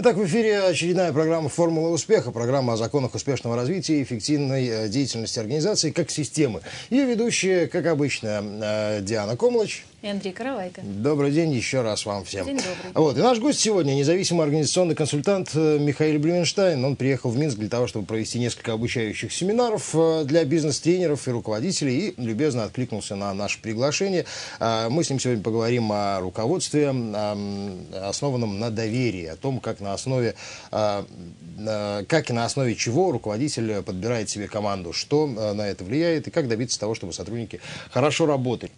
Итак, в эфире очередная программа «Формула успеха», программа о законах успешного развития и эффективной э, деятельности организации как системы. Ее ведущая, как обычно, э, Диана Комлач. И Андрей Каравайко. Добрый день еще раз вам всем. День добрый. Вот, и наш гость сегодня независимый организационный консультант э, Михаил Блюменштайн. Он приехал в Минск для того, чтобы провести несколько обучающих семинаров для бизнес-тренеров и руководителей и любезно откликнулся на наше приглашение. Мы с ним сегодня поговорим о руководстве, основанном на доверии, о том, как на основе, как и на основе чего руководитель подбирает себе команду, что на это влияет и как добиться того, чтобы сотрудники хорошо работали.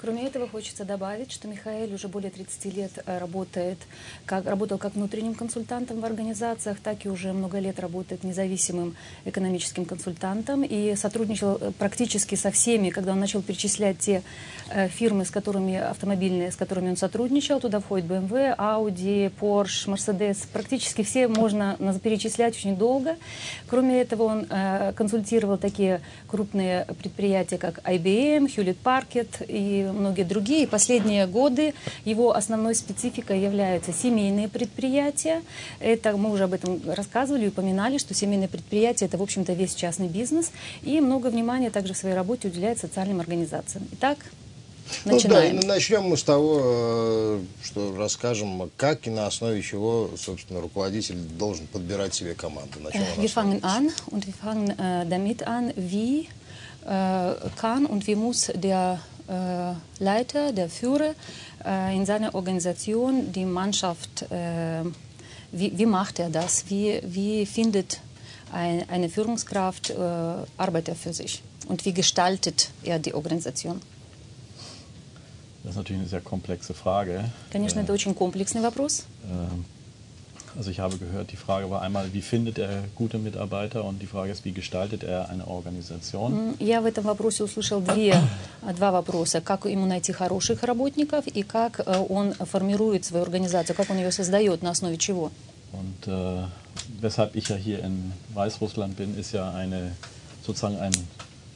Кроме этого, хочется добавить, что Михаил уже более 30 лет э, работает, как, работал как внутренним консультантом в организациях, так и уже много лет работает независимым экономическим консультантом и сотрудничал э, практически со всеми, когда он начал перечислять те э, фирмы, с которыми автомобильные, с которыми он сотрудничал, туда входит BMW, Audi, Porsche, Mercedes, практически все можно перечислять очень долго. Кроме этого, он консультировал такие крупные предприятия, как IBM, Hewlett Packard и многие другие. последние годы его основной спецификой являются семейные предприятия. Это мы уже об этом рассказывали и упоминали, что семейные предприятия это, в общем-то, весь частный бизнес. И много внимания также в своей работе уделяет социальным организациям. Итак, Начинаем. Ну, да, начнем мы с того, э, что расскажем, как и на основе чего, собственно, руководитель должен подбирать себе команду. Wir fangen an und wir fangen damit an, wie kann und wie muss der Leiter, der Führer äh, in seiner Organisation die Mannschaft, äh, wie, wie macht er das? Wie, wie findet ein, eine Führungskraft Arbeiter für sich? Und wie gestaltet er die Organisation? Das ist natürlich eine sehr komplexe Frage. Конечно, это очень комплексный вопрос. Also ich habe gehört, die Frage war einmal, wie findet er gute Mitarbeiter und die Frage ist, wie gestaltet er eine Organisation? Я в этом вопросе услышал две, два вопроса. Как ему найти хороших работников и как он формирует свою организацию, как он ее создает, на основе чего? Und äh, weshalb ich ja hier in Weißrussland bin, ist ja eine sozusagen ein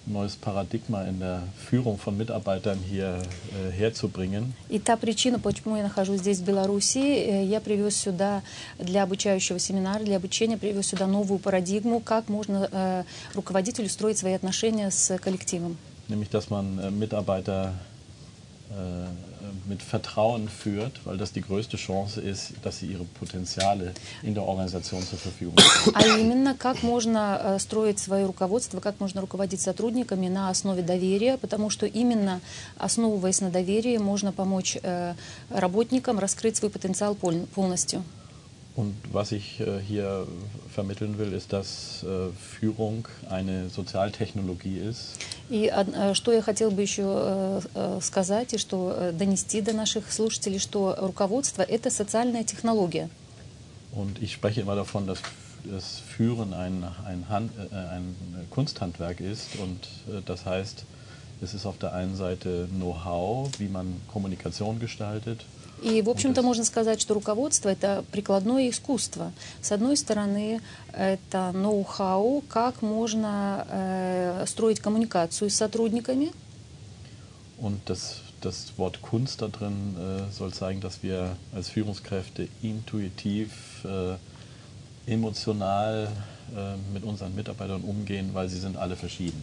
neues Paradigma in der Führung von Mitarbeitern hier äh, herzubringen. И та причина, почему я нахожусь здесь, в Беларуси, э, я привез сюда для обучающего семинара, для обучения привез сюда новую парадигму, как можно э, руководителю строить свои отношения с коллективом. Nämlich, dass man äh, Mitarbeiter äh, mit Vertrauen führt, weil das die größte Chance ist, dass sie ihre Potenziale in der Organisation zur Verfügung haben. А именно, как можно э, строить свое руководство, как можно руководить сотрудниками на основе доверия, потому что именно основываясь на доверии, можно помочь э, работникам раскрыть свой потенциал полностью. Und was ich äh, hier vermitteln will, ist, dass äh, Führung eine Sozialtechnologie ist. И э, что я хотел бы еще э, э, сказать и что донести до наших слушателей, что руководство – это социальная технология. Und ich spreche immer davon, dass das Führen ein, ein, Hand, ein Kunsthandwerk ist und das heißt, es ist auf der einen Seite Know-how, wie man Kommunikation gestaltet, И, в общем-то, можно сказать, что руководство – это прикладное искусство. С одной стороны, это ноу-хау, как можно äh, строить коммуникацию с сотрудниками. Und das, das Wort Kunst da drin äh, soll zeigen, dass wir als Führungskräfte intuitiv, äh, emotional Э, mit unseren Mitarbeitern umgehen, weil sie sind alle verschieden.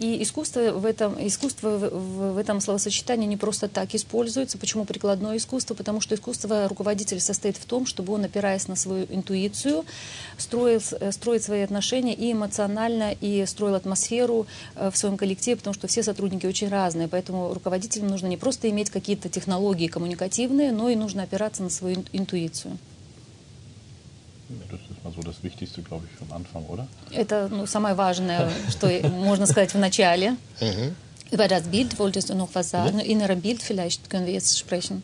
И искусство в этом, искусство в этом словосочетании не просто так используется. Почему прикладное искусство? Потому что искусство руководителя состоит в том, чтобы он, опираясь на свою интуицию, строил, э, строит свои отношения и эмоционально, и строил атмосферу э, в своем коллективе, потому что все сотрудники очень разные. Поэтому руководителям нужно не просто иметь какие-то технологии коммуникативные, но и нужно опираться на свою интуицию. Das ist mal so das Wichtigste, glaube ich, am Anfang, oder? Это ну, самое важное, что можно сказать в начале. Über das Bild wolltest du noch was sagen? Innere Bild vielleicht können wir jetzt sprechen.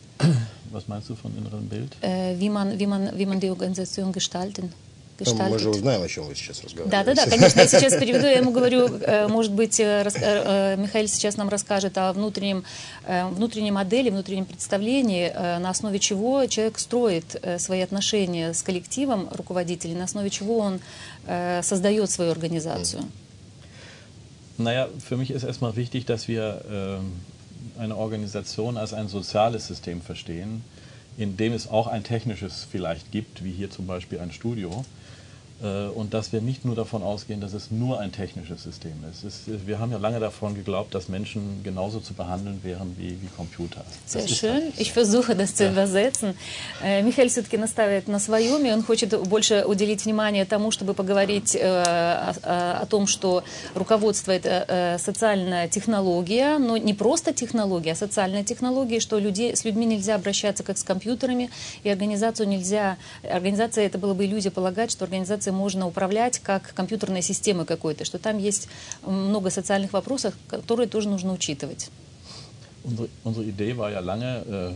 Was meinst du von inneren Bild? Äh, wie, man, wie, man, wie man die Organisation gestalten Gestaltet. Мы же узнаем, о чем вы сейчас разговариваете. Да, да, да, конечно, я сейчас переведу, я ему говорю, э, может быть, э, э, Михаил сейчас нам расскажет о внутреннем, внутренней модели, внутреннем представлении, на основе чего человек строит свои отношения с коллективом руководителей, на основе чего он создает свою организацию. Naja, für mich ist erstmal wichtig, dass wir eine Organisation als ein soziales System verstehen, in dem es auch ein technisches vielleicht gibt, wie hier zum Beispiel ein Studio. Äh, und dass wir nicht nur davon ausgehen, dass es nur ein technisches System ist. ist. wir haben ja lange davon geglaubt, dass Menschen genauso zu behandeln wären wie, wie Computer. Sehr schön. Ich versuche das zu übersetzen. Михаил все-таки наставит на своем, и он хочет больше уделить внимание тому, чтобы поговорить о том, что руководство – это социальная технология, но не просто технология, а социальная технология, что людей, с людьми нельзя обращаться как с компьютерами, и организацию нельзя… Организация – это было бы иллюзия полагать, что организация организацией можно управлять как компьютерной системой какой-то, что там есть много социальных вопросов, которые тоже нужно учитывать. Unsere, unsere Idee war ja lange, äh,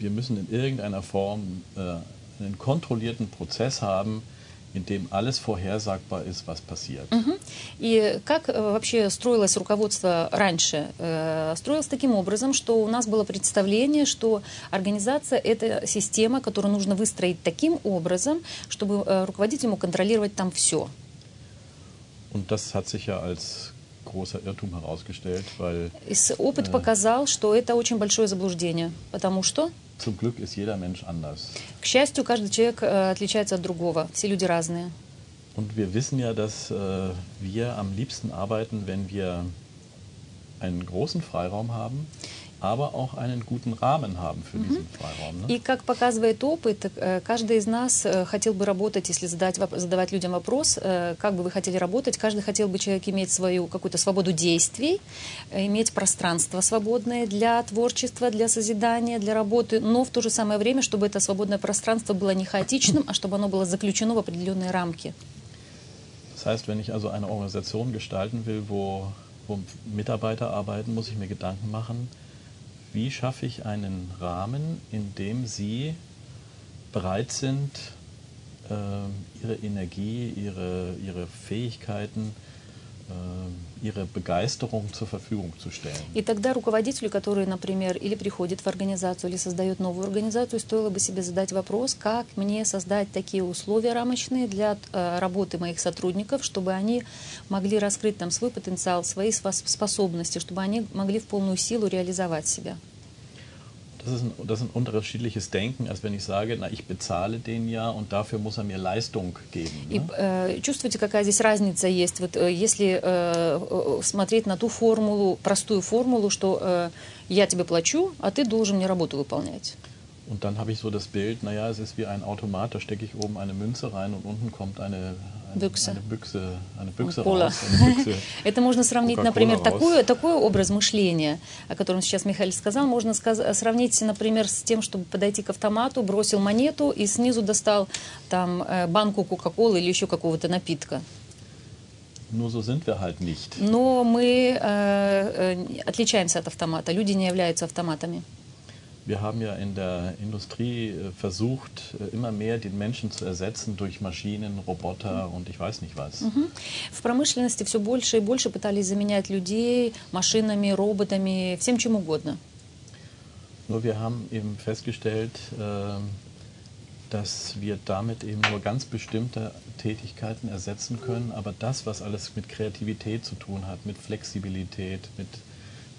wir müssen in irgendeiner Form äh, einen kontrollierten Prozess haben, in dem alles vorhersagbar ist, was passiert. Угу. И как э, вообще строилось руководство раньше? Э, строилось таким образом, что у нас было представление, что организация – это система, которую нужно выстроить таким образом, чтобы э, руководитель мог контролировать там все. Und das hat sich ja als großer Irrtum herausgestellt, weil... Опыт показал, что это очень большое заблуждение, потому что Zum Glück ist jeder Mensch anders. К счастью, каждый человек э, отличается от другого. Все люди разные. Und wir wissen ja, dass äh, wir am liebsten arbeiten, wenn wir einen großen Freiraum haben Aber auch einen guten Rahmen haben für diesen Freiraum. Ne? И как показывает опыт, э, каждый из нас э, хотел бы работать, если задать, задавать людям вопрос, э, как бы вы хотели работать, каждый хотел бы человек иметь свою какую-то свободу действий, иметь пространство свободное для творчества, для созидания, для работы, но в то же самое время, чтобы это свободное пространство было не хаотичным, а чтобы оно было заключено в определенные рамки. Das heißt, wenn ich also eine Organisation gestalten will, wo, wo Mitarbeiter arbeiten, muss ich mir Gedanken machen, wie schaffe ich einen Rahmen, in dem Sie bereit sind, äh, Ihre Energie, Ihre, ihre Fähigkeiten, ihre Begeisterung zur Verfügung zu stellen. И тогда руководителю, который, например, или приходит в организацию, или создает новую организацию, стоило бы себе задать вопрос, как мне создать такие условия рамочные для э, работы моих сотрудников, чтобы они могли раскрыть там свой потенциал, свои способности, чтобы они могли в полную силу реализовать себя. Das ist, ein, das ist ein unterschiedliches Denken, als wenn ich sage, na, ich bezahle den ja und dafür muss er mir Leistung geben. И э, чувствуете, какая здесь разница есть? Вот э, если э, э, смотреть на ту формулу, простую формулу, что äh, я тебе плачу, а ты должен мне работу выполнять. Und dann habe ich so das Bild, naja, es ist wie ein Automat, da stecke ich oben eine Münze rein und unten kommt eine, Бюкса. Eine Büchse, eine Büchse raus, eine Büchse Это можно сравнить, например, такой, такой образ мышления, о котором сейчас Михаил сказал, можно сказ сравнить, например, с тем, чтобы подойти к автомату, бросил монету и снизу достал там э, банку Кока-Колы или еще какого-то напитка. Nur so sind wir halt nicht. Но мы э, э, отличаемся от автомата. Люди не являются автоматами. Wir haben ja in der Industrie äh, versucht, äh, immer mehr den Menschen zu ersetzen durch Maschinen, Roboter und ich weiß nicht was. В промышленности все больше и больше пытались заменять людей машинами, роботами, всем чем угодно. Nur wir haben eben festgestellt, ähm, dass wir damit eben nur ganz bestimmte Tätigkeiten ersetzen können, aber das, was alles mit Kreativität zu tun hat, mit Flexibilität, mit,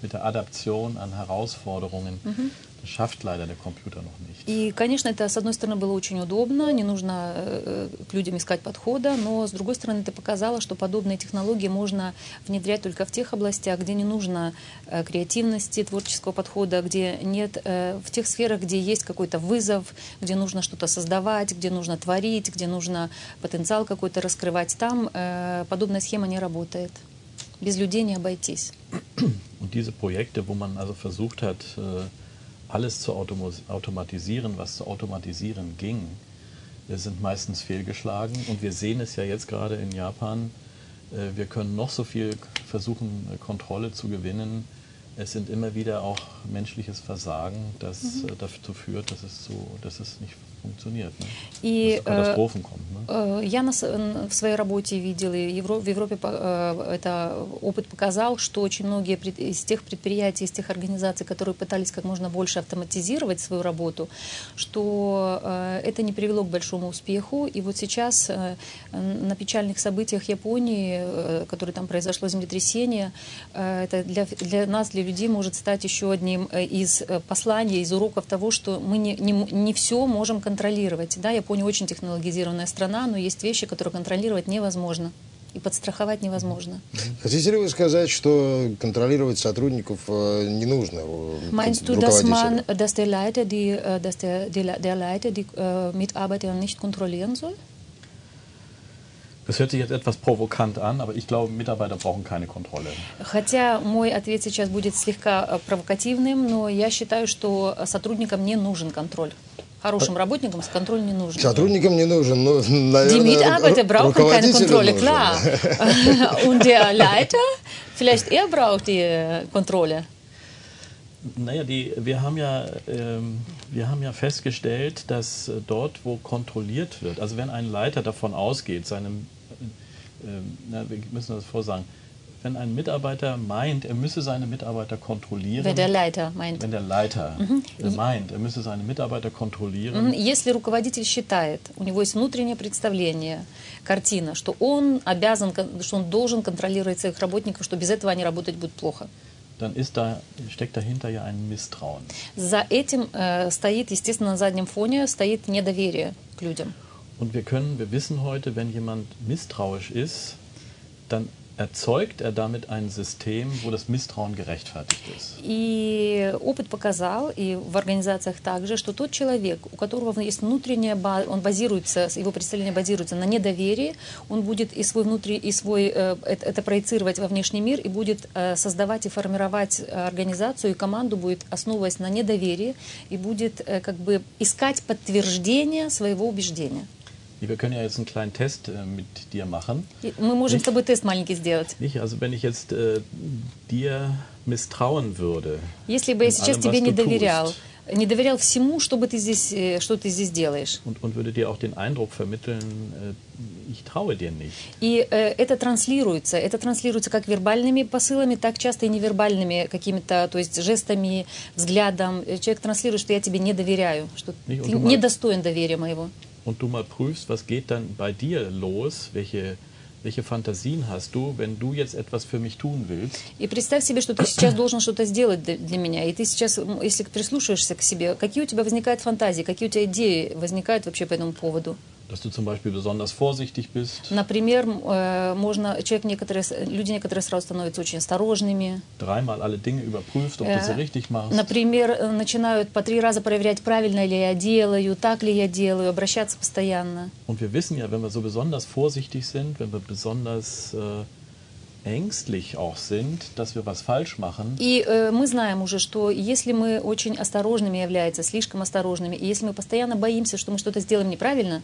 mit der Adaption an Herausforderungen, mhm schafft leider der Computer noch nicht. И, конечно, это, с одной стороны, было очень удобно, не нужно э, к людям искать подхода, но, с другой стороны, это показало, что подобные технологии можно внедрять только в тех областях, где не нужно э, креативности, творческого подхода, где нет, э, в тех сферах, где есть какой-то вызов, где нужно что-то создавать, где нужно творить, где нужно потенциал какой-то раскрывать. Там подобная схема не работает. Без людей не обойтись. Und diese Projekte, wo man also versucht hat, alles zu automatisieren, was zu automatisieren ging, sind meistens fehlgeschlagen. Und wir sehen es ja jetzt gerade in Japan. Äh, wir können noch so viel versuchen, Kontrolle zu gewinnen. Es sind immer wieder auch menschliches Versagen, das mhm. Äh, dazu führt, dass es, so, dass es nicht funktioniert. Ne? И, Katastrophen kommt. Ne? Э, Я на в своей работе видела, и Евро- в Европе э, это опыт показал, что очень многие пред- из тех предприятий, из тех организаций, которые пытались как можно больше автоматизировать свою работу, что э, это не привело к большому успеху. И вот сейчас э, на печальных событиях Японии, э, которое там произошло землетрясение, э, это для, для нас, для людей может стать еще одним э, из э, посланий, из уроков того, что мы не, не, не все можем контролировать. Да, Япония очень технологизированная страна, но есть вещи, которые контролировать невозможно и подстраховать невозможно. Хотите ли вы сказать, что контролировать сотрудников э, не нужно э, Meinst du, dass man, руководителю? dass der Leiter die, dass der, die, Le- der Leiter die Mitarbeiter nicht kontrollieren soll? Das hört sich jetzt etwas provokant an, aber ich glaube, Mitarbeiter brauchen keine Kontrolle. Хотя мой ответ сейчас будет слегка э, провокативным, но я считаю, что сотрудникам не нужен контроль. Хорошим работникам контроль не нужен. Сотрудникам не нужен, но, Die наверное, Mitarbeiter ру- brauchen keine руководителю Kontrolle, нужен. klar. Und der Leiter, vielleicht er braucht die äh, Kontrolle. Naja, die, wir, haben ja, ähm, wir haben ja festgestellt, dass äh, dort, wo kontrolliert wird, also wenn ein Leiter davon ausgeht, seinem, äh, äh, na, wir müssen das vorsagen, wenn ein Mitarbeiter meint, er müsse seine Mitarbeiter kontrollieren, Wenn der Leiter meint. wenn der Leiter äh, meint, er müsse seine Mitarbeiter kontrollieren, Мгм. Если руководитель считает, у него есть внутреннее представление, картина, что он обязан, кон- что он должен контролировать своих работников, что без этого они работать будут плохо. dann ist da, steckt dahinter ja ein Misstrauen. За этим э, стоит, естественно, на заднем фоне стоит недоверие к людям. Und wir können, wir wissen heute, wenn jemand misstrauisch ist, dann erzeugt er damit ein System, wo das Misstrauen gerechtfertigt ist. И опыт показал, и в организациях также, что тот человек, у которого есть внутренняя база, он базируется, его представление базируется на недоверии, он будет и свой внутри, и свой, э, это, это проецировать во внешний мир, и будет э, создавать и формировать э, организацию, и команду будет основываясь на недоверии, и будет как бы искать подтверждение своего убеждения. Wir können ja jetzt einen kleinen Test äh, mit dir machen. Мы можем с тобой тест маленький сделать. Nicht? Also wenn ich jetzt äh, dir misstrauen würde, Если бы я сейчас allem, тебе не доверял, tust, не доверял всему, что бы ты здесь, э, что ты здесь делаешь. und, und würde dir auch den Eindruck vermitteln, äh, ich traue dir nicht. И э, это транслируется. Это транслируется как вербальными посылами, так часто и невербальными какими-то, то есть жестами, взглядом. Человек транслирует, что я тебе не доверяю, что Не, ты недостоин доверия моего. Und du mal prüfst, was geht dann bei dir los, welche, welche Fantasien hast du, wenn du jetzt etwas für mich tun willst. И представь себе, что ты сейчас должен что-то сделать для меня. И ты сейчас, если прислушаешься к себе, какие у тебя возникают фантазии, какие у тебя идеи возникают вообще по этому поводу? Dass du zum Beispiel besonders vorsichtig bist, Например, э, можно, человек некоторые, люди некоторые сразу становятся очень осторожными. dreimal alle Dinge überprüfst, ob du sie Э, richtig machst. Например, э, начинают по три раза проверять, правильно ли я делаю, так ли я делаю, обращаться постоянно. Und wir wissen ja, wenn wir so besonders vorsichtig sind, wenn wir besonders äh, ängstlich auch sind, dass wir was falsch machen, И э, мы знаем уже, что если мы очень осторожными являемся, слишком осторожными, и если мы постоянно боимся, что мы что-то сделаем неправильно,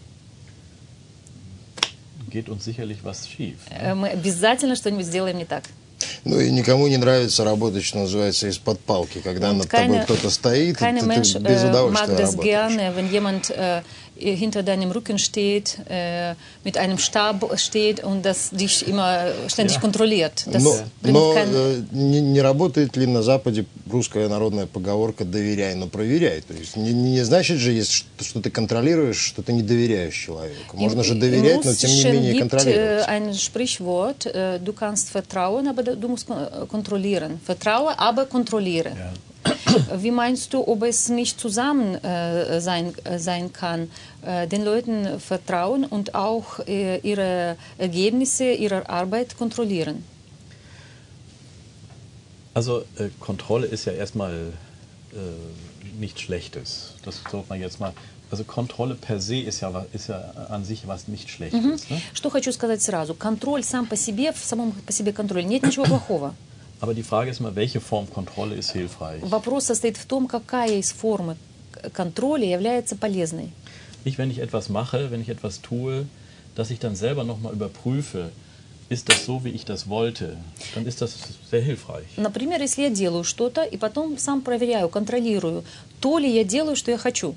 geht uns sicherlich was schief. э, мы обязательно что-нибудь сделаем не так. Ну и никому не нравится работать, что называется, из-под палки, когда Und над тобой кто-то стоит, и ты, без äh, удовольствия работаешь. gerne, wenn jemand äh, hinter deinem Rücken steht, äh, mit einem Stab steht und das dich immer ständig kontrolliert. Das Но, но, kein, э, не, не работает ли на Западе русская народная поговорка «доверяй, но проверяй»? То есть не, не значит же, если что, что ты контролируешь, что ты не доверяешь человеку. Можно же доверять, но тем не менее контролировать. äh, ein Sprichwort, äh, du kannst vertrauen, aber du musst kon- äh, kontrollieren. Vertraue, aber kontrolliere. Ja. Wie meinst du, ob es nicht zusammen äh, sein, äh, sein kann, äh, den Leuten vertrauen und auch äh, ihre Ergebnisse ihrer Arbeit kontrollieren? Also äh, Kontrolle ist ja erstmal äh, nichts Schlechtes. Das sollte man jetzt mal. Also Kontrolle per se ist ja, wa- ist ja an sich was nicht Schlechtes. Ne? Что хочу сказать сразу. Контроль сам по себе, в самом по себе контроле, нет ничего плохого. Aber die Frage ist mal, welche Form Kontrolle ist hilfreich? Вопрос состоит в том, какая из формы к- контроля является полезной. Nicht, wenn ich etwas mache, wenn ich etwas tue, dass ich dann selber nochmal überprüfe, ist das so, wie ich das wollte, dann ist das sehr hilfreich. Например, если я делаю что-то и потом сам проверяю, контролирую, то ли я делаю, что я хочу.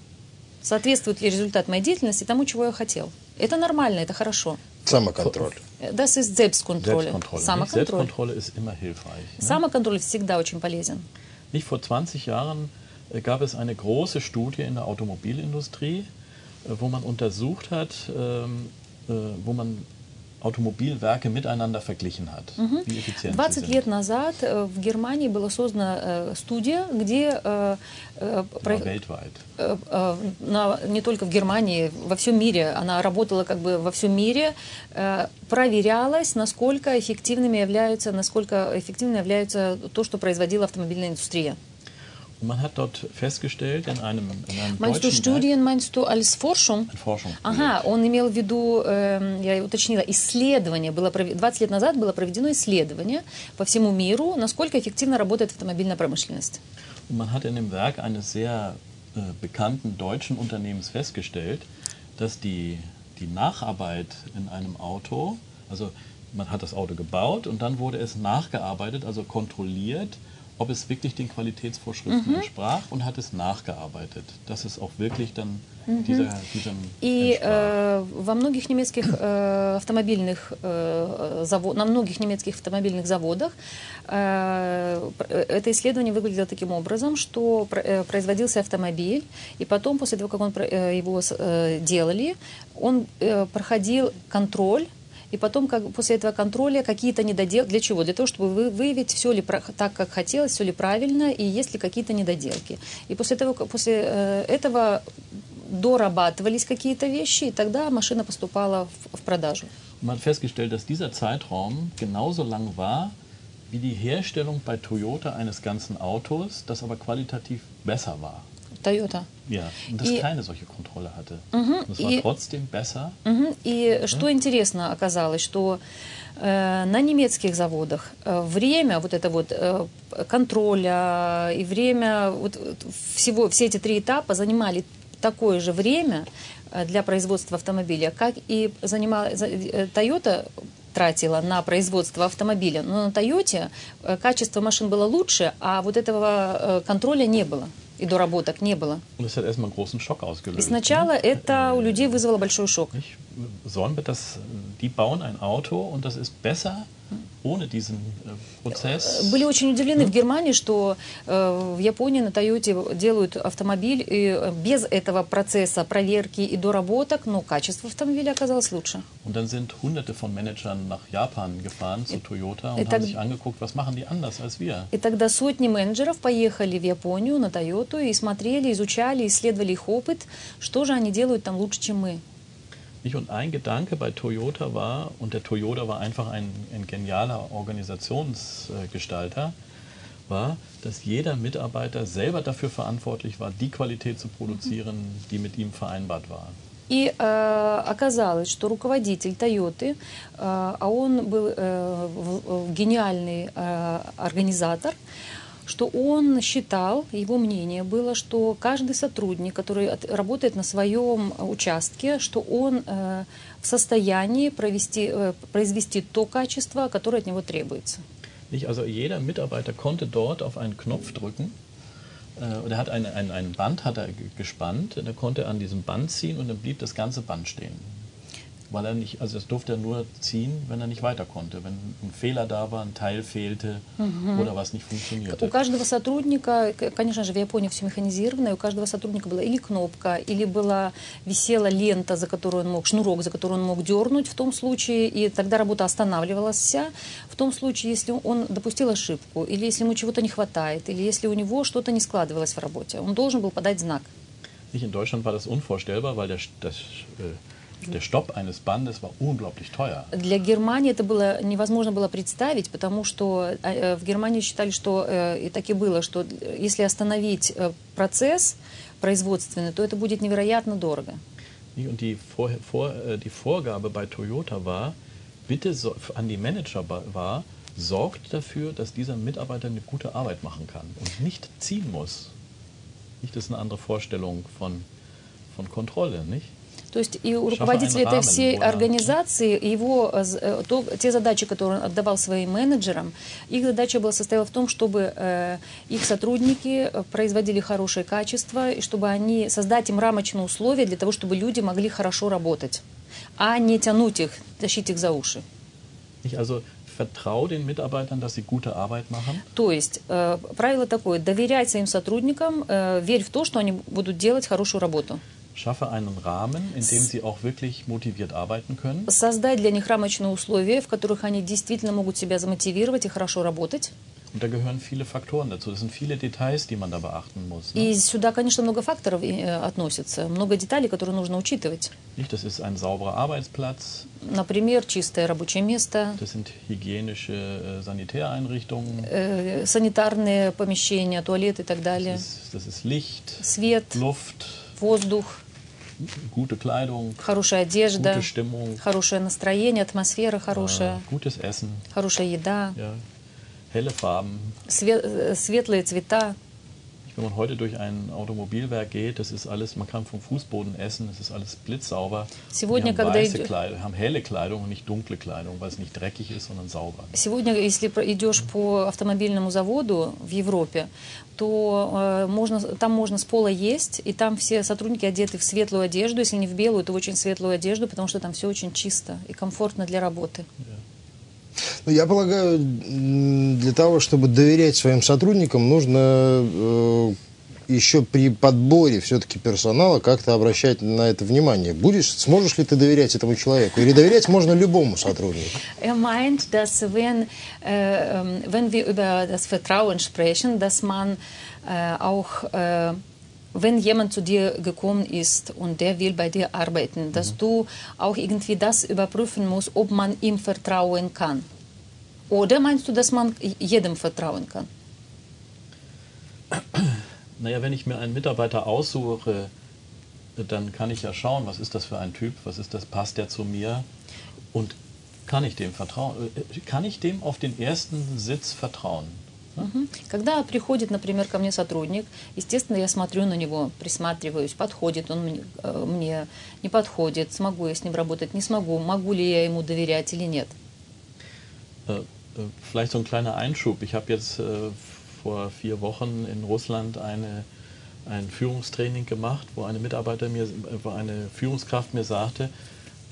Соответствует ли результат моей деятельности тому, чего я хотел? Это нормально, это хорошо. Самоконтроль. Das ist Selbstkontrolle. Selbstkontrolle. nicht? Самоконтроль. Selbstkontrolle ist immer hilfreich. Ne? Самоконтроль всегда очень полезен. Nicht vor 20 Jahren äh, gab es eine große Studie in der Automobilindustrie, äh, wo man untersucht hat, ähm, äh, wo man Automobilwerke miteinander verglichen hat. Wie effizient sie 20 sind. лет назад э, в Германии была создана э, студия, где э, э, про- weltweit. э, э, на- не только в Германии, во всем мире, она работала как бы во всем мире, э, проверялась, насколько эффективными являются, насколько эффективно является то, что производила автомобильная индустрия. Und man hat dort festgestellt, in einem, in einem Meinst du deutschen Werk, Studien, meinst du als Forschung? ein Forschungsprojekt, Ага, он имел в виду, эм, я уточнила, исследование. Было, прове- 20 лет назад было проведено исследование по всему миру, насколько эффективно работает автомобильная промышленность. Und man hat in dem Werk eines sehr äh, bekannten deutschen Unternehmens festgestellt, dass die, die Nacharbeit in einem Auto, also man hat das Auto gebaut und dann wurde es nachgearbeitet, also kontrolliert, ob es wirklich den Qualitätsvorschriften entsprach und hat es nachgearbeitet, dass es auch wirklich dann dieser, diesem И э, во многих немецких э, автомобильных э, заво- на многих немецких автомобильных заводах э, э, это исследование выглядело таким образом, что э, производился автомобиль, и потом после того, как он э, его э, делали, он э, проходил контроль. И потом, как, после этого контроля, какие-то недоделки. Для чего? Для того, чтобы вы, выявить, все ли про- так, как хотелось, все ли правильно, и есть ли какие-то недоделки. И после, того, как- после э, этого дорабатывались какие-то вещи, и тогда машина поступала в, в продажу. Man festgestellt, dass dieser Zeitraum genauso lang war wie die Herstellung bei Toyota eines ganzen Autos, das aber qualitativ besser war. Toyota. Ja, und das И- keine solche Kontrolle hatte. Und es war и- trotzdem besser. Мгм. И что интересно оказалось, что э, на немецких заводах э, время вот это вот э, контроля и время вот, всего все эти три этапа занимали такое же время для производства автомобиля, как и занимала за- Toyota тратила на производство автомобиля. Но на Тойоте качество машин было лучше, а вот этого контроля не было и доработок не было. И сначала это у людей вызвало большой шок. Nicht? Sollen wir das, die bauen ein Auto und das ist besser ohne diesen Prozess? Были очень удивлены в Германии, что э, в Японии на Тойоте делают автомобиль и э, без этого процесса проверки и доработок, но качество автомобиля оказалось лучше. Und dann sind hunderte von Managern nach Japan gefahren zu Toyota und это- haben sich angeguckt, was machen die anders als wir. И тогда сотни менеджеров поехали в Японию на Тойоту и смотрели, изучали, исследовали их опыт, что же они делают там лучше, чем мы. Nicht? Und ein Gedanke bei Toyota war, und der Toyota war einfach ein, ein genialer Organisationsgestalter, war, dass jeder Mitarbeiter selber dafür verantwortlich war, die Qualität zu produzieren, die mit ihm vereinbart war. И э, оказалось, что руководитель Тойоты, э, а он был э, в- в- гениальный э, организатор, что он считал, его мнение было, что каждый сотрудник, который от- работает на своем участке, что он э, в состоянии провести, э, произвести то качество, которое от него требуется. Nicht? Also jeder Mitarbeiter konnte dort auf einen Knopf drücken. Äh, oder hat ein, ein, ein Band hat er ge- gespannt, und er konnte an diesem Band ziehen und dann blieb das ganze Band stehen. Weil er nicht, also das durfte er nur ziehen, wenn er nicht weiter konnte. Wenn ein Fehler da war, ein Teil fehlte oder was nicht У funktionierte. каждого сотрудника, конечно же, в Японии все механизировано, и у каждого сотрудника была или кнопка, или была висела лента, за которую он мог, шнурок, за который он мог дернуть в том случае, и тогда работа останавливалась вся. В том случае, если он допустил ошибку, или если ему чего-то не хватает, или если у него что-то не складывалось в работе, он должен был подать знак. Nicht in Deutschland war das unvorstellbar, weil der, das, äh, der Stopp eines Bandes war unglaublich teuer. Для Германии это было невозможно было представить, потому что э, в Германии считали, что э, и так и было, что если остановить э, процесс производственный, то это будет невероятно дорого. Nicht? Und die, vor, vor, äh, die Vorgabe bei Toyota war, bitte so, an die Manager ba- war, sorgt dafür, dass dieser Mitarbeiter eine gute Arbeit machen kann und nicht ziehen muss. Nicht, das ist eine andere Vorstellung von, von Kontrolle, nicht? То есть и у руководителя этой всей организации, его, э, то, те задачи, которые он отдавал своим менеджерам, их задача была состояла в том, чтобы э, их сотрудники производили хорошее качество, и чтобы они создать им рамочные условия для того, чтобы люди могли хорошо работать, а не тянуть их, тащить их за уши. Vertraue den Mitarbeitern, dass sie gute Arbeit machen. То есть э, правило такое: доверяй своим сотрудникам, э, верь в то, что они будут делать хорошую работу. Schaffe einen Rahmen, in dem sie auch wirklich motiviert arbeiten können. Создай для них рамочные условия, в которых они действительно могут себя замотивировать и хорошо работать. Und da gehören viele Faktoren dazu. Das sind viele Details, die man da beachten muss. Ne? И сюда, конечно, много факторов э, относится, много деталей, которые нужно учитывать. Nicht, das ist ein sauberer Arbeitsplatz. Например, чистое рабочее место. Das sind hygienische äh, Sanitäreinrichtungen. Äh, санитарные помещения, туалеты и так далее. Das ist, das ist Licht, Свет, Luft, воздух. Gute Kleidung, хорошая одежда, gute Stimmung, хорошее настроение, атмосфера хорошая, äh, gutes Essen, хорошая еда. Ja helle Farben. Светлые цвета. Wenn man heute durch ein Automobilwerk geht, das ist alles, man kann vom Fußboden essen, das ist alles blitzsauber. Сегодня, haben, когда weiße Kleidung, haben helle Kleidung und nicht dunkle Kleidung, weil es nicht dreckig ist, sondern sauber. Сегодня, если идешь по автомобильному заводу в Европе, то э, можно, там можно с пола есть, и там все сотрудники одеты в светлую одежду, если не в белую, то в очень светлую одежду, потому что там все очень чисто и комфортно для работы. Yeah. Ну, я полагаю, для того, чтобы доверять своим сотрудникам, нужно э, еще при подборе все-таки персонала как-то обращать на это внимание. Будешь, сможешь ли ты доверять этому человеку? Или доверять можно любому сотруднику? Er meint, dass wenn, äh, wenn wir über das Vertrauen sprechen, dass man äh, auch äh, wenn jemand zu dir gekommen ist und der will bei dir arbeiten, dass mhm. du auch irgendwie das überprüfen musst, ob man ihm vertrauen kann. Oder meinst du, dass man jedem vertrauen kann? Naja, wenn ich mir einen Mitarbeiter aussuche, dann kann ich ja schauen, was ist das für ein Typ, was ist das, passt der zu mir und kann ich dem vertrauen, äh, kann ich dem auf den ersten Sitz vertrauen? Когда приходит, например, ко мне сотрудник, естественно, я смотрю на него, присматриваюсь, подходит он э, мне, не подходит, смогу я с ним работать, не смогу, могу ли я ему доверять или нет. Äh, äh, vielleicht so ein kleiner Einschub. Ich habe jetzt äh, vor vier Wochen in Russland eine, ein Führungstraining gemacht, wo eine Mitarbeiter mir, wo eine Führungskraft mir sagte,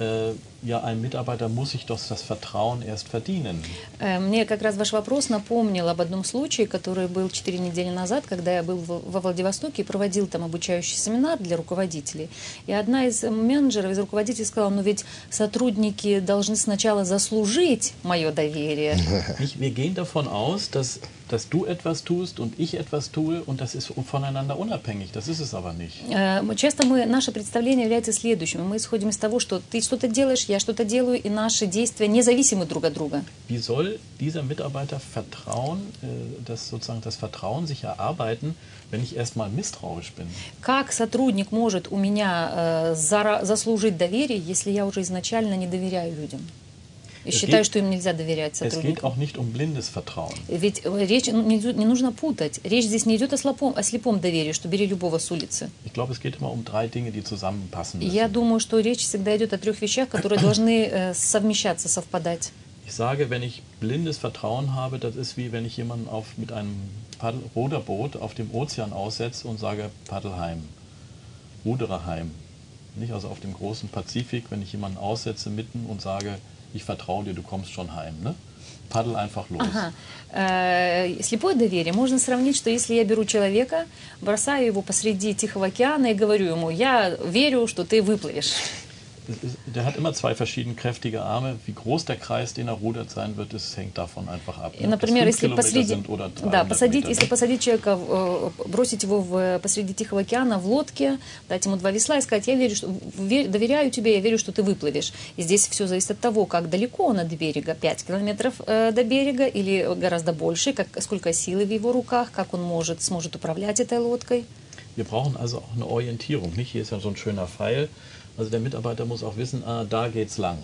Äh, ja, ein Mitarbeiter muss sich doch das Vertrauen erst verdienen. Э, мне как раз ваш вопрос напомнил об одном случае, который был 4 недели назад, когда я был во Владивостоке и проводил там обучающий семинар для руководителей. И одна из менеджеров, из руководителей сказала, ну ведь сотрудники должны сначала заслужить мое доверие. Wir gehen davon aus, dass dass du etwas tust und ich etwas tue und das ist voneinander unabhängig. Das ist es aber nicht. Э, часто мы, наше представление является следующим. Мы исходим из того, что ты что-то делаешь, я что-то делаю, и наши действия независимы друг от друга. Wie soll dieser Mitarbeiter Vertrauen, äh, das sozusagen das Vertrauen sich erarbeiten, wenn ich erstmal misstrauisch bin? Как сотрудник может у меня äh, заслужить доверие, если я уже изначально не доверяю людям? И считаю, что им нельзя доверять сотрудникам. Um Ведь э, речь ну, не, не нужно путать. Речь здесь не идет о слепом, о слепом доверии, что бери любого с улицы. Um Я думаю, что речь всегда идет о трех вещах, которые должны äh, совмещаться, совпадать. Ich sage, wenn ich blindes Vertrauen habe, das ist wie wenn ich jemanden auf, mit einem Paddel Ruderboot auf dem Ozean aussetze und sage Paddelheim, Rudererheim. Nicht also auf dem großen Pazifik, wenn ich jemanden aussetze mitten und sage, ich vertraue dir, du kommst schon heim. Ne? Paddel einfach los. Ага. Э, слепое доверие можно сравнить, что если я беру человека, бросаю его посреди Тихого океана и говорю ему, я верю, что ты выплывешь. Der hat immer zwei verschieden kräftige Arme. Wie groß der Kreis, den er rudert sein wird, das hängt davon einfach ab. Ne? Например, если посреди, да, посадить, если посадить человека, э, бросить его в, посреди Тихого океана в лодке, дать ему два весла и сказать, я верю, что, доверяю тебе, я верю, что ты выплывешь. И здесь все зависит от того, как далеко он от берега, 5 километров э, до берега или гораздо больше, как, сколько силы в его руках, как он может, сможет управлять этой лодкой. Wir brauchen also auch eine Orientierung. Nicht? Hier ist ja so ein schöner Pfeil. Also der Mitarbeiter muss auch wissen, ah, da geht's lang.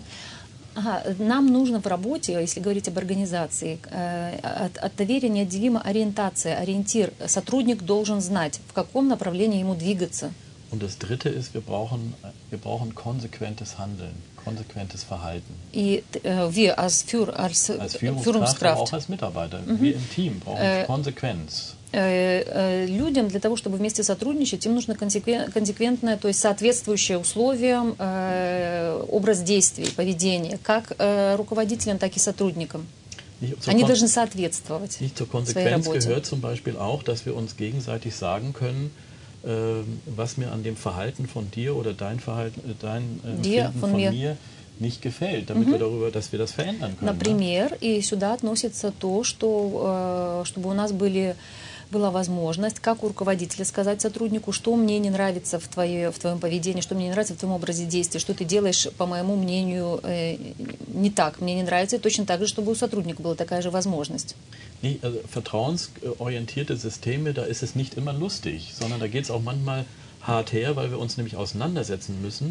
Ага, нам нужно в работе, если говорить об организации, э, от, от доверия неотделима ориентация, ориентир. Сотрудник должен знать, в каком направлении ему двигаться. Und das Dritte ist, wir brauchen, wir brauchen konsequentes Handeln, konsequentes Verhalten. И э, wir als, Führ als, Als äh, Führungskraft, aber Führungskraft auch als Mitarbeiter. Wir im Team brauchen Äh, Konsequenz. Э, э, людям для того, чтобы вместе сотрудничать, им нужно консеквен- консеквентное, то есть соответствующее условиям э, образ действий, поведение, как руководителям, так и сотрудникам. Они должны соответствовать nicht zur Konsequenz gehört zum Beispiel auch, dass wir uns gegenseitig sagen können, ähm, was mir an dem Verhalten von dir oder dein Verhalten, äh, dein äh, Dir, von von, mir. mir. nicht gefällt, damit wir darüber, dass wir das verändern können. ne? Например, и сюда относится то, что чтобы у нас были была возможность, как у руководителя сказать сотруднику, что мне не нравится в, твое, в твоем поведении, что мне не нравится в твоем образе действия, что ты делаешь, по моему мнению, э, не так, мне не нравится. И точно так же, чтобы у сотрудника была такая же возможность. Also vertrauensorientierte Systeme, da ist es nicht immer lustig, sondern da geht es auch manchmal hart her, weil wir uns nämlich auseinandersetzen müssen,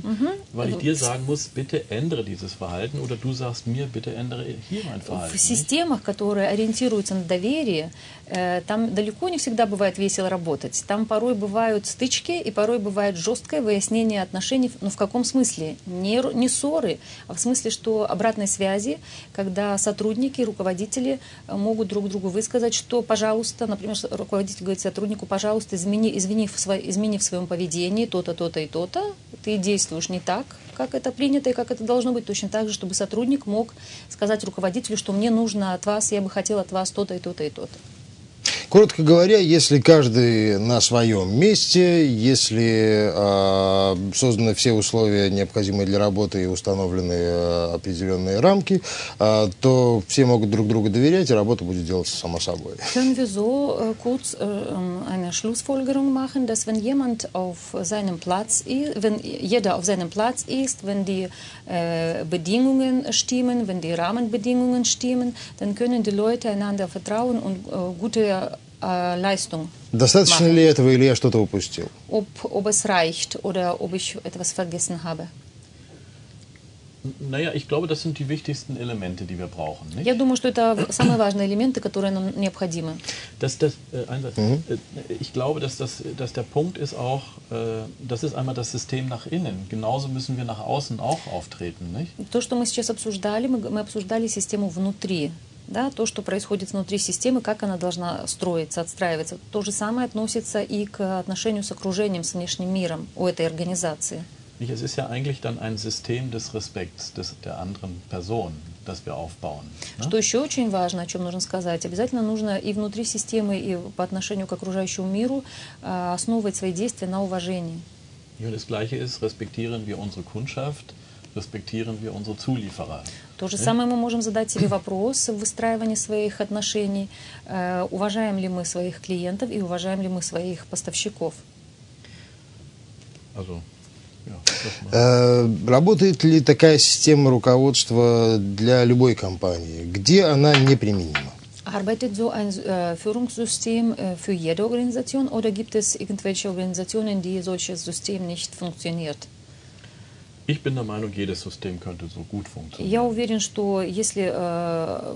weil ich dir sagen muss, bitte ändere dieses Verhalten oder du sagst mir, bitte ändere hier mein Verhalten. В системах, которые ориентируются на доверие, э, там далеко не всегда бывает весело работать. Там порой бывают стычки и порой бывает жесткое выяснение отношений. Но в каком смысле? Не, не ссоры, а в смысле, что обратной связи, когда сотрудники, руководители э, могут друг другу высказать, что, пожалуйста, например, руководитель говорит сотруднику, пожалуйста, измени, извини в, сво- измени в своем поведении то-то, то-то и то-то, ты действуешь не так, как это принято и как это должно быть, точно так же, чтобы сотрудник мог сказать руководителю, что мне нужно от вас, я бы хотел от вас то-то и то-то и то-то. Коротко говоря, если каждый на своем месте, если э, созданы все условия, необходимые для работы и установлены э, определенные рамки, э, то все могут друг другу доверять, и работа будет делаться само собой. Können wir so äh, kurz äh, ähm, eine Schlussfolgerung machen, dass wenn jemand auf seinem Platz ist, wenn jeder auf seinem Platz ist, wenn die äh, Bedingungen stimmen, wenn die Rahmenbedingungen stimmen, dann können die Leute einander vertrauen und äh, gute äh, Leistung Достаточно machen. ли этого, или я что-то упустил? Ob, ob es reicht oder ob ich etwas vergessen habe. Naja, ich glaube, das sind die wichtigsten Elemente, die wir brauchen. Nicht? Я думаю, что это самые важные элементы, которые нам необходимы. Das, das, äh, ein Satz. Äh, ich glaube, dass, das, dass der Punkt ist auch, äh, das ist einmal das System nach innen. Genauso müssen wir nach außen auch auftreten. Nicht? То, что мы сейчас обсуждали, мы, мы обсуждали систему внутри. Да, то, что происходит внутри системы, как она должна строиться, отстраиваться. То же самое относится и к отношению с окружением, с внешним миром у этой организации. Es ist ja eigentlich dann ein System des Respekts des, der anderen Person, das wir aufbauen. Ne? Что еще очень важно, о чем нужно сказать, обязательно нужно и внутри системы, и по отношению к окружающему миру а, основывать свои действия на уважении. Ja, das Gleiche ist, respektieren wir unsere Kundschaft, respektieren wir unsere Zulieferer. То же самое мы можем задать себе вопрос в выстраивании своих отношений. Э, уважаем ли мы своих клиентов и уважаем ли мы своих поставщиков? Э, Работает ли такая система руководства для любой компании? Где она неприменима? Arbeitet so ein äh, Führungssystem äh, für jede Organisation oder gibt es irgendwelche Organisationen, die solches System nicht funktioniert? Ich bin der Meinung, jedes System könnte so gut funktionieren. Я уверен, что если э,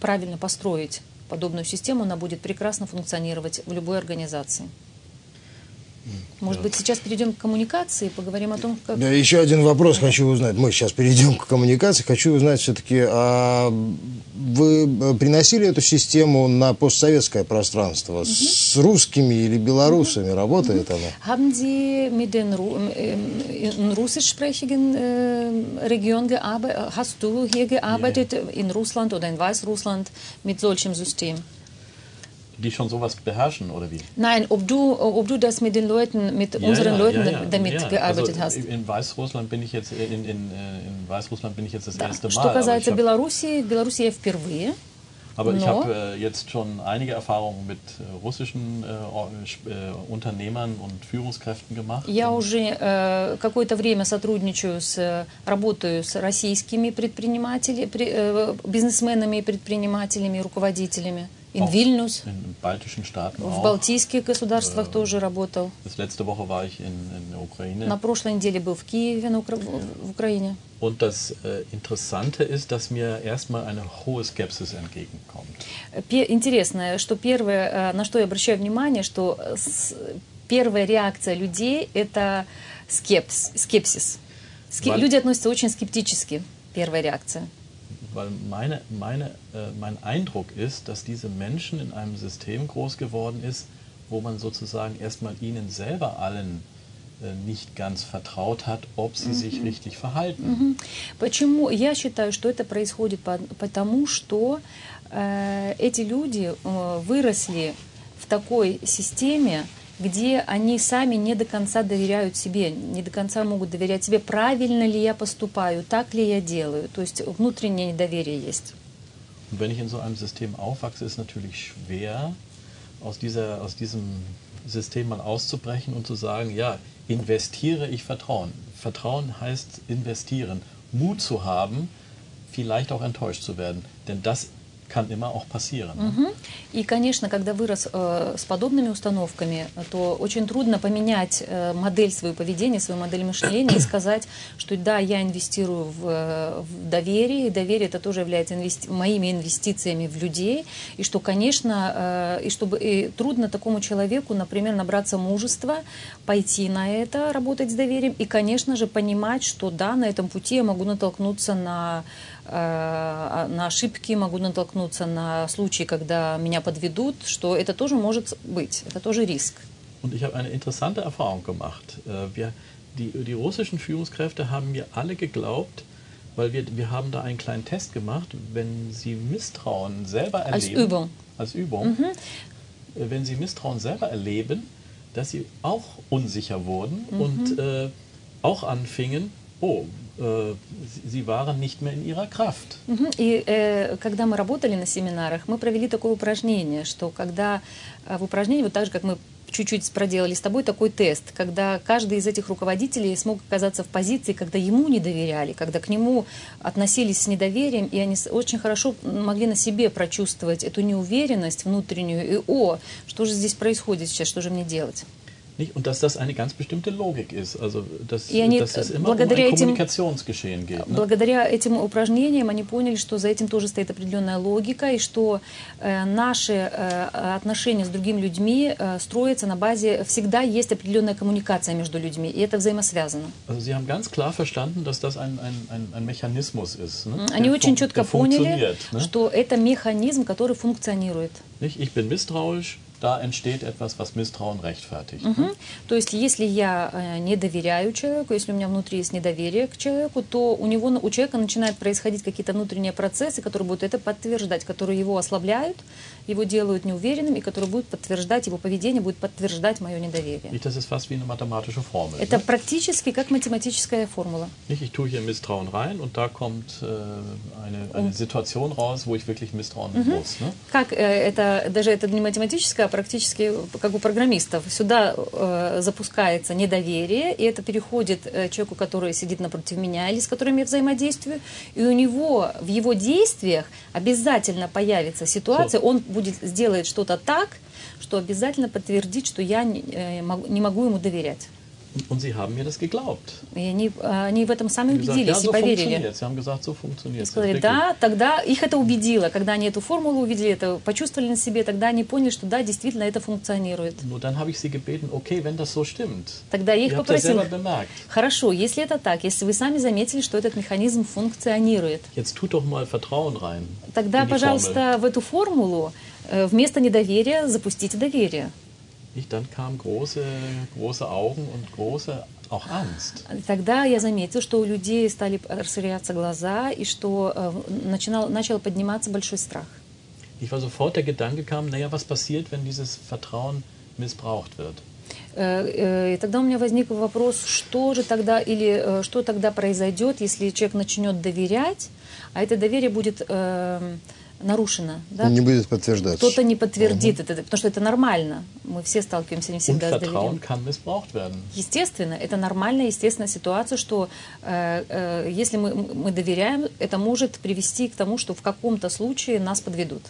правильно построить подобную систему, она будет прекрасно функционировать в любой организации. Может быть, сейчас перейдем к коммуникации, поговорим о том, как... Да, еще один вопрос хочу узнать. Мы сейчас перейдем к коммуникации. Хочу узнать все-таки, а вы э, приносили эту систему на постсоветское пространство? С русскими или белорусами работает она? Haben Sie mit den russischsprachigen Regionen gearbeitet? Hast du hier gearbeitet in Russland oder in Weißrussland mit solchem System? Die schon sowas beherrschen, oder wie? Nein, ob du, ob du das mit den Leuten, mit unseren Leuten damit ja. gearbeitet also, hast. In Weißrussland bin ich jetzt in, in, in, in Weißrussland bin ich jetzt das Да. erste Mal. Что aber касается ich hab- Белоруссии, в Беларуси я впервые. Aber ich No. habe äh, jetzt schon einige Erfahrungen mit äh, russischen äh, Or- äh, Unternehmern und Führungskräften gemacht. Я уже э, какое-то время сотрудничаю с, э, работаю с российскими предпринимателями, при- э, бизнесменами и предпринимателями, и руководителями. In Auch Vilnius, In baltischen Staaten в auch. балтийских государствах тоже работал. Das letzte Woche war ich in, in der Ukraine. На прошлой неделе был в Киеве, на Укра- в Украине. Und das äh, Interessante ist, dass mir erstmal eine hohe Skepsis entgegenkommt. Интересно, что первое, э, на что я обращаю внимание, что с- первая реакция людей – это скепс, скепсис. Weil- люди относятся очень скептически. Первая реакция. Weil meine, meine, äh, mein Eindruck ist, dass diese Menschen in einem System groß geworden ist, wo man sozusagen erstmal ihnen selber allen äh, nicht ganz vertraut hat, ob sie sich richtig verhalten. Почему? Я считаю, что это происходит по- потому, что э, эти люди э, выросли в такой системе, где они сами не до конца доверяют себе, не до конца могут доверять себе, правильно ли я поступаю, так ли я делаю. То есть внутреннее недоверие есть. Und wenn ich in so einem System aufwachse, ist es natürlich schwer, aus, dieser, aus diesem System mal auszubrechen und zu sagen, ja, investiere ich Vertrauen. Vertrauen heißt investieren, Mut zu haben, vielleicht auch enttäuscht zu werden. Denn das Мгм. И, конечно, когда вырос э, с подобными установками, то очень трудно поменять э, модель своего поведения, свою модель мышления и сказать, что да, я инвестирую в, э, в доверие, и доверие это тоже является инвести- моими инвестициями в людей, и что, конечно, э, и чтобы и трудно такому человеку, например, набраться мужества, пойти на это, работать с доверием, и, конечно же, понимать, что да, на этом пути я могу натолкнуться на на ошибки, могу натолкнуться на случаи, когда меня подведут, что это тоже может быть, это тоже риск. Und ich habe eine interessante Erfahrung gemacht. Äh, Wir, die, die russischen Führungskräfte haben mir alle geglaubt, weil wir, wir haben da einen kleinen Test gemacht, wenn sie Misstrauen selber erleben. Als Übung. Als Übung. Äh, Wenn sie Misstrauen selber erleben, dass sie auch unsicher wurden und äh, auch anfingen, oh, äh, sie, waren nicht mehr in ihrer Kraft. И э, когда мы работали на семинарах, мы провели такое упражнение, что когда э, в упражнении, вот так же, как мы чуть-чуть проделали с тобой такой тест, когда каждый из этих руководителей смог оказаться в позиции, когда ему не доверяли, когда к нему относились с недоверием, и они очень хорошо могли на себе прочувствовать эту неуверенность внутреннюю, и о, что же здесь происходит сейчас, что же мне делать? Nicht? Und dass das eine ganz bestimmte Logik ist. Also, dass, И они, dass es immer um ein этим- Kommunikationsgeschehen geht. Ne? Благодаря этим упражнениям они поняли, что за этим тоже стоит определенная логика, и что э, наши э, отношения с другими людьми э, строятся на базе, всегда есть определенная коммуникация между людьми, и это взаимосвязано. Also Sie haben ganz klar verstanden, dass das ein, ein, ein, ein Mechanismus ist. Ne? Они Der очень четко поняли, ne? что это механизм, который функционирует. Nicht? Ich bin misstrauisch, da entsteht etwas, was Misstrauen rechtfertigt. ne? Мгм. То есть, если я э, не доверяю человеку, если у меня внутри есть недоверие к человеку, то у него, у человека начинают происходить какие-то внутренние процессы, которые будут это подтверждать, которые его ослабляют, его делают неуверенным, и которые будут подтверждать, его поведение будет подтверждать мое недоверие. Das ist fast wie eine mathematische Formel. Это Ne? практически как математическая формула. Nicht, ich tue hier Misstrauen rein und da kommt äh, eine, eine Situation raus, wo ich wirklich misstrauen muss. Ne? Как э, это, даже это не математическое, практически как у программистов. Сюда э, запускается недоверие, и это переходит э, человеку, который сидит напротив меня или с которым я взаимодействую, и у него в его действиях обязательно появится ситуация, он будет сделает что-то так, что обязательно подтвердит, что я не, э, могу- не могу ему доверять. Und, sie haben mir das geglaubt. И они, они в этом сами убедились и поверили. funktioniert Sie haben gesagt, so funktioniert И сказали, да, тогда их это убедило. Когда они эту формулу увидели, это почувствовали на себе, тогда они поняли, что да, действительно это функционирует. Тогда я их bemerkt. хорошо, если это так, если вы сами заметили, что этот механизм функционирует, тогда, пожалуйста, в эту формулу э, вместо недоверия запустите доверие. Nicht, dann kamen große, große Augen und große auch Angst. Тогда я заметила, что у людей стали расширяться глаза и что э, начинал, начал подниматься большой страх. Ich war sofort der Gedanke kam, naja, was passiert, wenn dieses Vertrauen missbraucht wird? Э, э, И тогда у меня возник вопрос, что же тогда или что тогда произойдет, если человек начнет доверять, а это доверие будет э, нарушено, да? Не будет подтверждаться. Кто-то не подтвердит это, потому что это нормально. Мы все сталкиваемся не всегда с доверием. Естественно, это нормальная, естественная ситуация, что э, э, если мы, мы доверяем, это может привести к тому, что в каком-то случае нас подведут.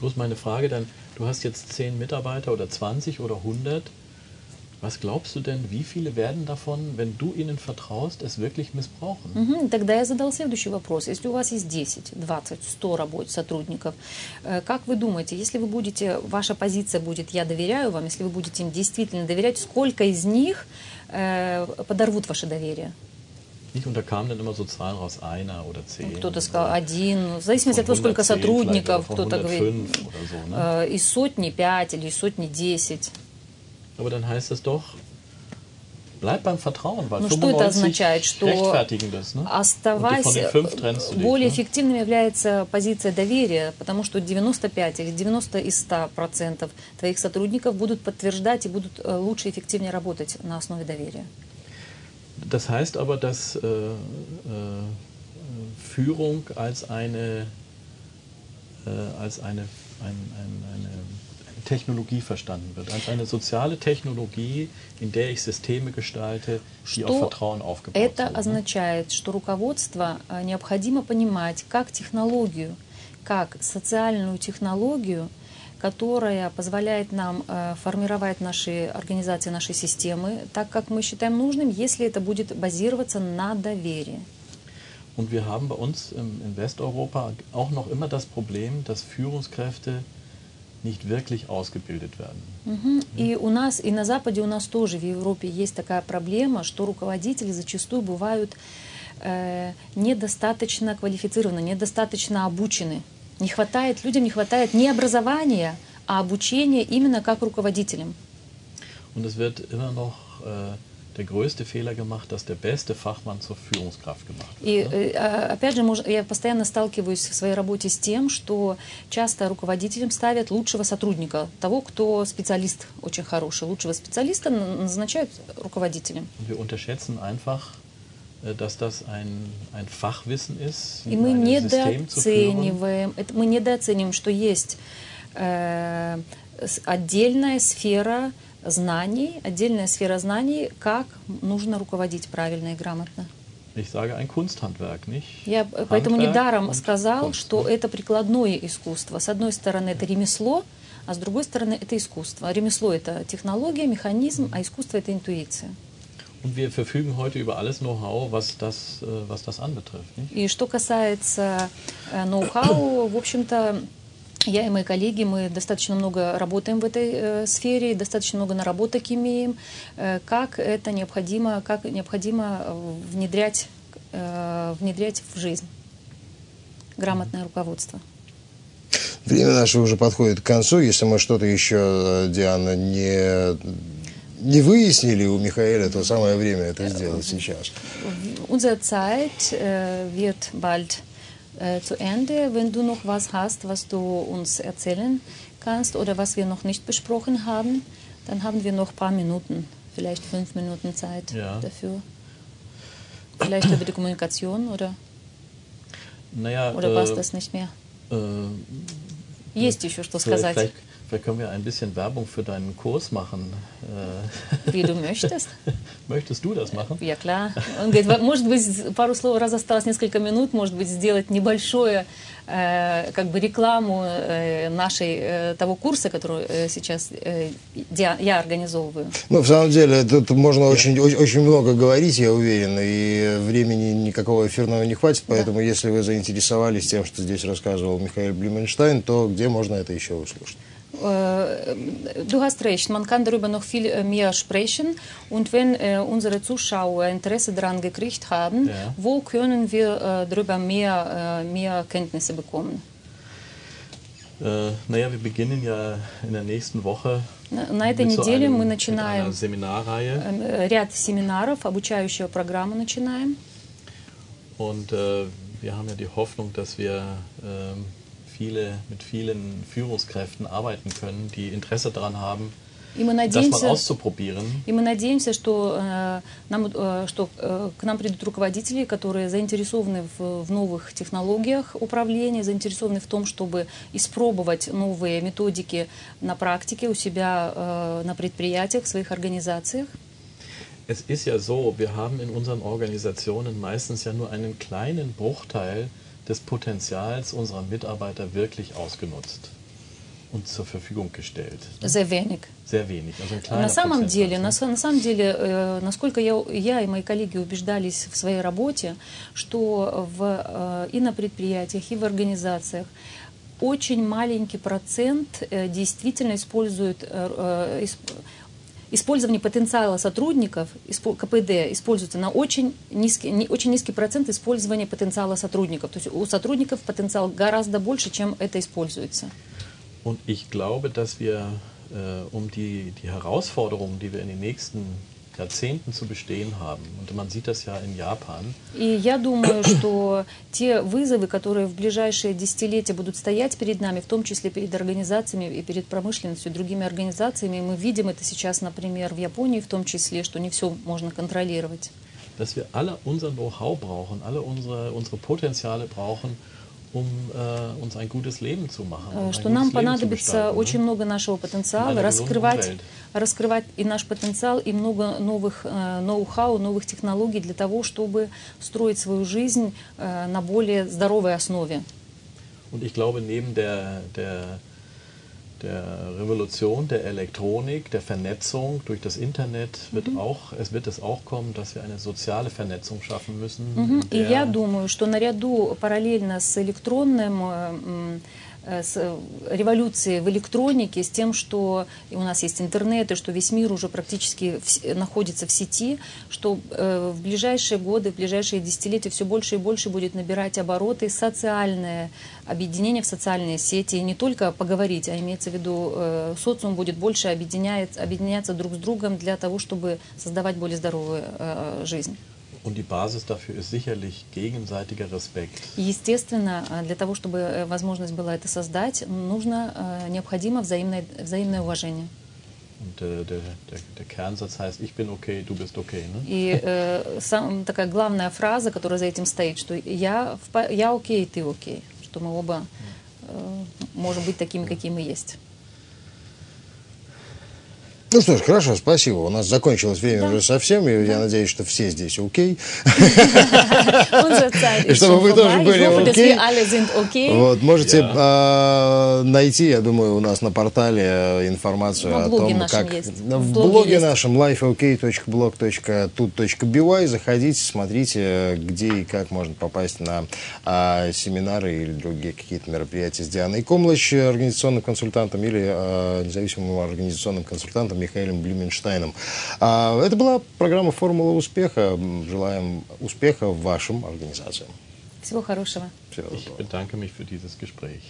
Bloß meine Frage dann, du hast jetzt 10 Mitarbeiter oder 20 oder 100 Was glaubst du denn, wie viele werden davon, wenn du ihnen vertraust, es wirklich missbrauchen? Мгм. Тогда я задал следующий вопрос. Если у вас есть 10, 20, 100 работ сотрудников, э, как вы думаете, если вы будете, ваша позиция будет «я доверяю вам», если вы будете им действительно доверять, сколько из них э, подорвут ваше доверие? Nicht, und da kamen dann immer so Zahlen raus, einer oder zehn. Кто-то сказал один, в зависимости от того, сколько 110 сотрудников, кто-то говорит 105 oder so, ne? э, из сотни 5 или из сотни 10. Aber dann heißt es doch, bleib beim Vertrauen, weil Ну что это 95 означает? Что das. Ne? Trennst du dich. более Ne? эффективным является позиция доверия, потому что 95 или 90 из 100 процентов твоих сотрудников будут подтверждать и будут э, лучше и эффективнее работать на основе доверия. Das heißt aber, dass äh, äh, Führung als eine, äh, als eine, ein, ein, eine Technologie verstanden wird, als eine soziale Technologie, in der ich Systeme gestalte, die auf Vertrauen aufgebaut это sind. ne? означает, что руководство э, необходимо понимать как технологию, как социальную технологию, которая позволяет нам э, формировать наши организации, наши системы так, как мы считаем нужным, если это будет базироваться на доверии. Und wir haben bei uns in Westeuropa auch noch immer das Problem, dass Führungskräfte nicht wirklich ausgebildet werden. Мгм. И у нас, и на Западе у нас тоже, в Европе есть такая проблема, что руководители зачастую бывают э, недостаточно квалифицированы, недостаточно обучены. Не хватает, людям не хватает не образования, а обучения именно как руководителям. Und es wird immer noch äh, der größte Fehler gemacht, dass der beste Fachmann zur Führungskraft gemacht wird. И ne? э, опять же, я постоянно сталкиваюсь в своей работе с тем, что часто руководителям ставят лучшего сотрудника, того, кто специалист очень хороший. Лучшего специалиста назначают руководителем. Wir unterschätzen einfach, äh, dass das ein, ein Fachwissen ist, И мы недооцениваем, это, мы недооцениваем, что есть э, отдельная сфера знаний, отдельная сфера знаний, как нужно руководить правильно и грамотно. Ich sage ein Kunsthandwerk, nicht? Я э, поэтому Handwerk недаром сказал, Kunst, что это прикладное искусство. С одной стороны, это ремесло, а с другой стороны, это искусство. Ремесло – это технология, механизм, а искусство – это интуиция. Und wir verfügen heute über alles Know-how, was das, äh, was das anbetrifft. Nicht? И что касается э, ноу-хау, в общем-то, я и мои коллеги, мы достаточно много работаем в этой э, сфере, достаточно много наработок имеем, э, как это необходимо, как необходимо э, внедрять, э, внедрять в жизнь грамотное руководство. Время наше уже подходит к концу. Если мы что-то еще, э, Диана, не, не выяснили у Михаэля, то самое время это сделать сейчас. Unsere Zeit wird bald äh, zu Ende. Wenn du noch was hast, was du uns erzählen kannst oder was wir noch nicht besprochen haben, dann haben wir noch ein paar Minuten, vielleicht fünf Minuten Zeit Ja. dafür. Vielleicht über die Kommunikation oder, Naja, oder äh, passt das nicht mehr? äh, Есть еще что vielleicht, сказать, Vielleicht, vielleicht können wir ein bisschen Werbung für deinen Kurs machen. Äh, wie du möchtest. Möchtest du das machen? Я кlar. Он говорит, «Во- может быть, пару слов, раз осталось несколько минут, может быть, сделать небольшое, э, как бы рекламу э, нашей, э, того курса, который сейчас я, организовываю. Ну, в самом деле, тут можно очень, очень, много говорить, я уверен, и времени никакого эфирного не хватит, поэтому если вы заинтересовались тем, что здесь рассказывал Михаил Блюменштейн, то где можно это еще услышать? Äh, Du hast recht, man kann darüber noch viel äh, mehr sprechen. Und wenn äh, unsere Zuschauer Interesse daran gekriegt haben, Ja. wo können wir äh, darüber mehr, äh, mehr Kenntnisse bekommen? Äh, naja, wir beginnen ja in der nächsten Woche На, на этой mit so неделе einem, мы mit einer начинаем Seminarreihe. э, ряд семинаров, обучающую программу начинаем. Und äh, wir haben ja die Hoffnung, dass wir ähm, viele, mit vielen Führungskräften arbeiten können, die Interesse daran haben, И мы надеемся, и мы надеемся, что, э, нам, э, что э, к нам придут руководители, которые заинтересованы в, в новых технологиях управления, заинтересованы в том, чтобы испробовать новые методики на практике у себя э, на предприятиях, в своих организациях. Es ist ja so, wir haben in unseren Organisationen meistens ja nur einen kleinen Bruchteil des Potenzials unserer Mitarbeiter wirklich ausgenutzt. uns zur Verfügung gestellt. Sehr wenig. Sehr wenig. Also ein kleiner На самом деле, на, на самом деле, э, насколько я, я и мои коллеги убеждались в своей работе, что в, э, и на предприятиях, и в организациях очень маленький процент э, действительно используют э, э, использование потенциала сотрудников, КПД используется на очень низкий, очень низкий процент использования потенциала сотрудников. То есть у сотрудников потенциал гораздо больше, чем это используется. Und ich glaube, dass wir, äh, um die, die Herausforderungen, die wir in den nächsten Jahrzehnten zu bestehen haben, und man sieht das ja in Japan, И я думаю, что те вызовы, которые в ближайшие десятилетия будут стоять перед нами, в том числе перед организациями и перед промышленностью, другими организациями, мы видим это сейчас, например, в Японии в том числе, что не все можно контролировать. dass wir alle unser Know-how brauchen, alle unsere, unsere Potenziale brauchen, Что нам понадобится очень много нашего потенциала, раскрывать, раскрывать и наш потенциал, и много новых э, ноу-хау, новых технологий для того, чтобы строить свою жизнь э, на более здоровой основе. Und ich glaube, neben der, der, der Revolution der Elektronik, der Vernetzung durch das Internet, wird auch, es wird es auch kommen, dass wir eine soziale Vernetzung schaffen müssen. Мгм. in И der- я думаю, что наряду параллельно с электронным э, м, э, с э, революцией в электронике, с тем, что у нас есть интернет, и что весь мир уже практически в находится в сети, что э, в ближайшие годы, в ближайшие десятилетия все больше и больше будет набирать обороты социальное объединение в социальные сети. И не только поговорить, а имеется в виду, э, социум будет больше объединяет, объединяться друг с другом для того, чтобы создавать более здоровую э, жизнь. Und die Basis dafür ist sicherlich gegenseitiger Respekt. Естественно, э, для того, чтобы э, возможность была это создать, нужно, э, необходимо взаимное, взаимное уважение. Und äh, der, der, der Kernsatz heißt, ich bin okay, du bist okay. Ne? И э, сам, такая главная фраза, которая за этим стоит, что я, я окей, ты окей, что мы оба э, можем быть такими, какие мы есть. Ну что ж, хорошо, спасибо. У нас закончилось время Да. уже совсем, и я надеюсь, что все здесь окей. И чтобы вы тоже были окей. Вот, можете Да. а, найти, я думаю, у нас на портале информацию о том, как в блоге нашем lifeok.blog.tu.by заходите, смотрите, где и как можно попасть на а, семинары или другие какие-то мероприятия с Дианой Комлач, организационным консультантом, или а, независимым организационным консультантом Михаилом Блюменштейном. А, это была программа «Формула успеха». Желаем успеха вашим организациям. Всего хорошего. Всего Ich доброго. bedanke mich für dieses Gespräch.